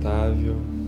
confortável.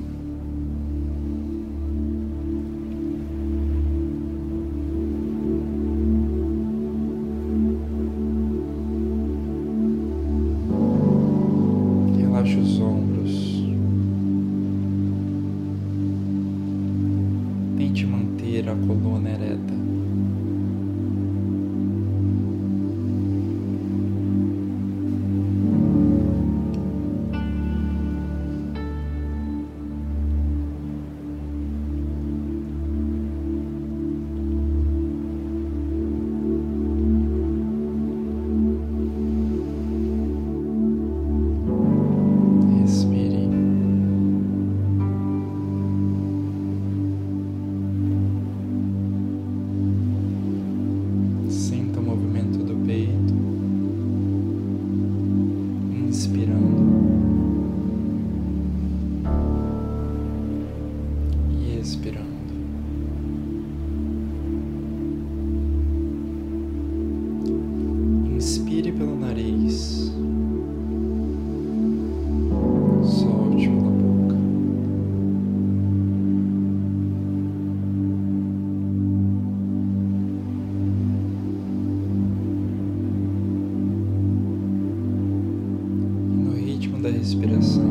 It is.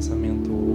Pensamento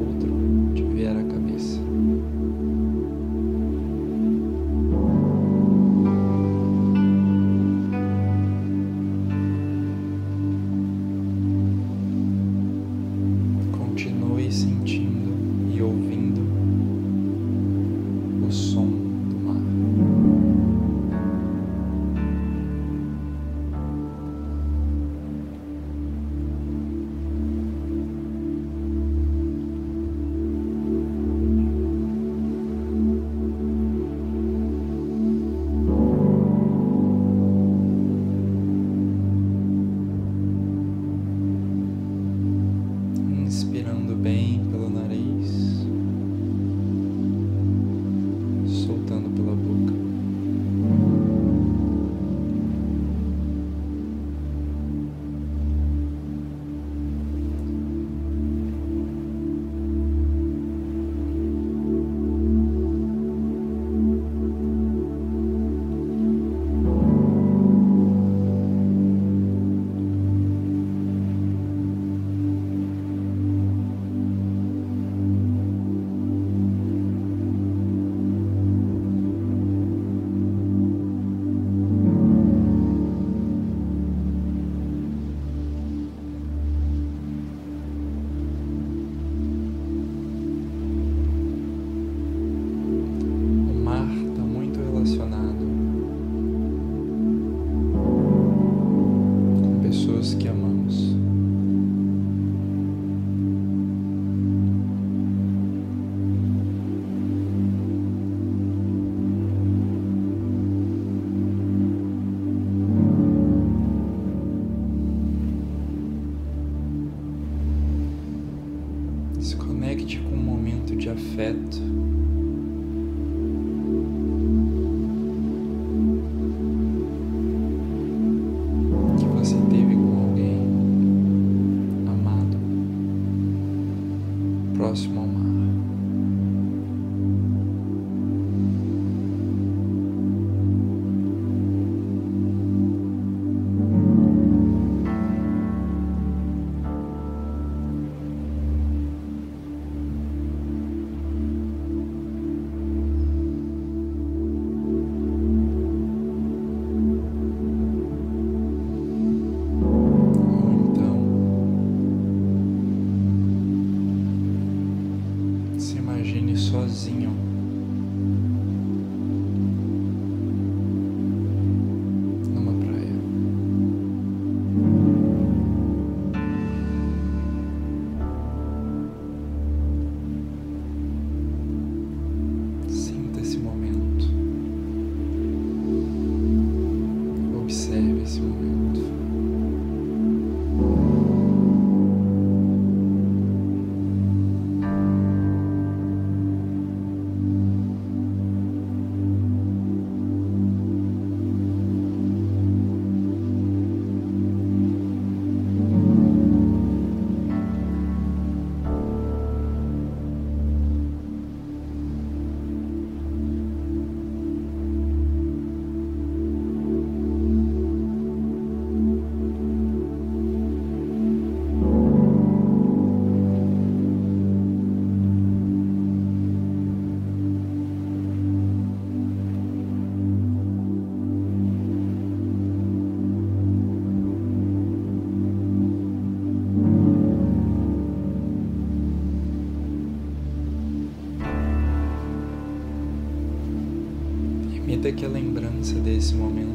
que a lembrança desse momento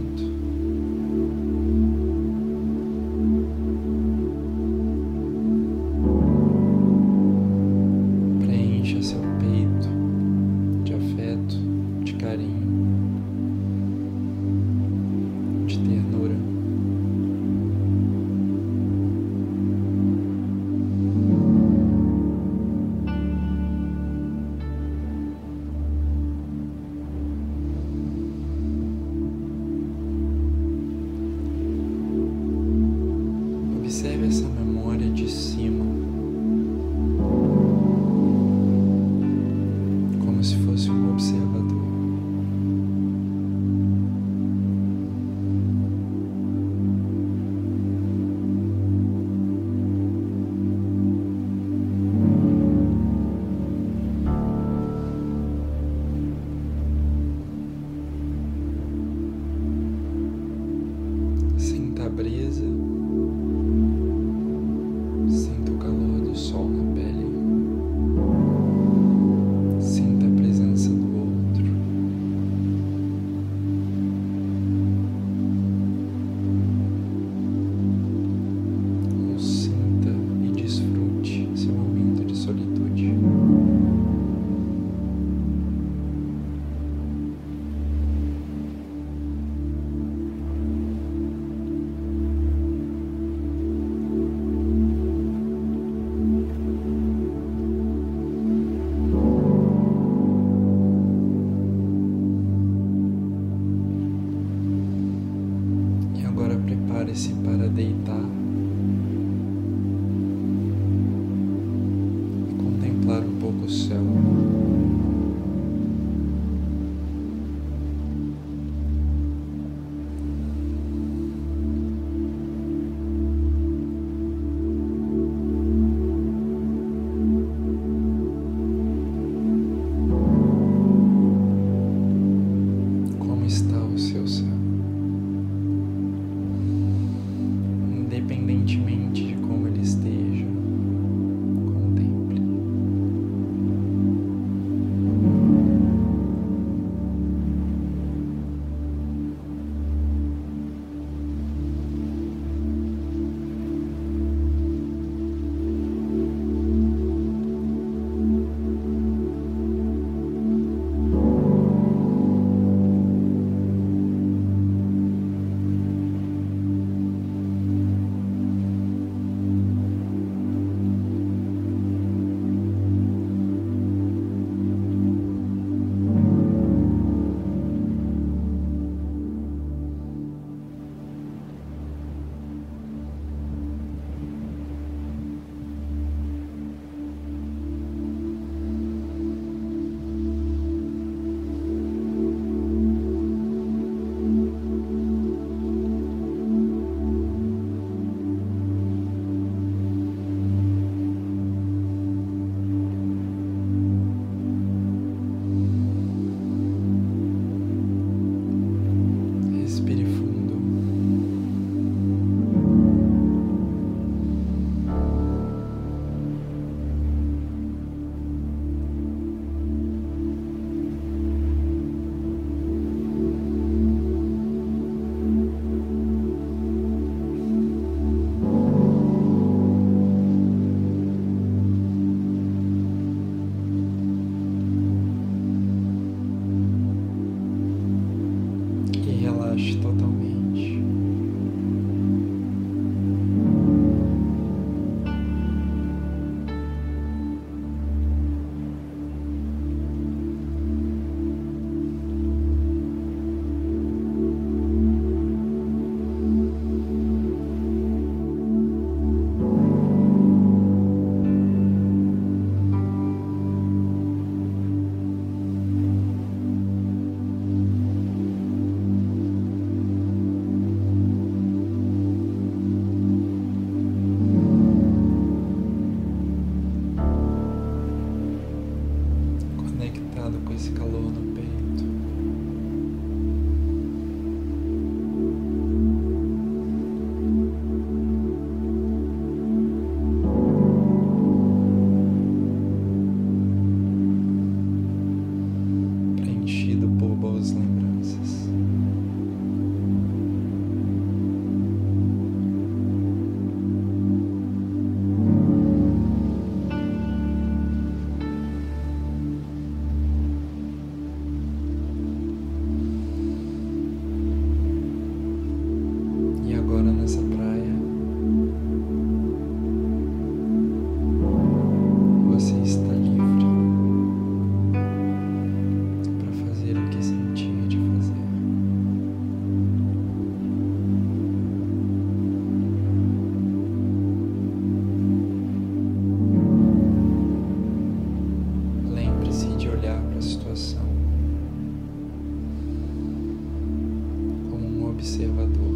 observador.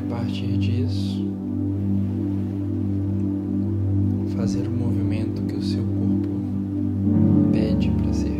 a partir disso, fazer o movimento que o seu corpo pede para ser.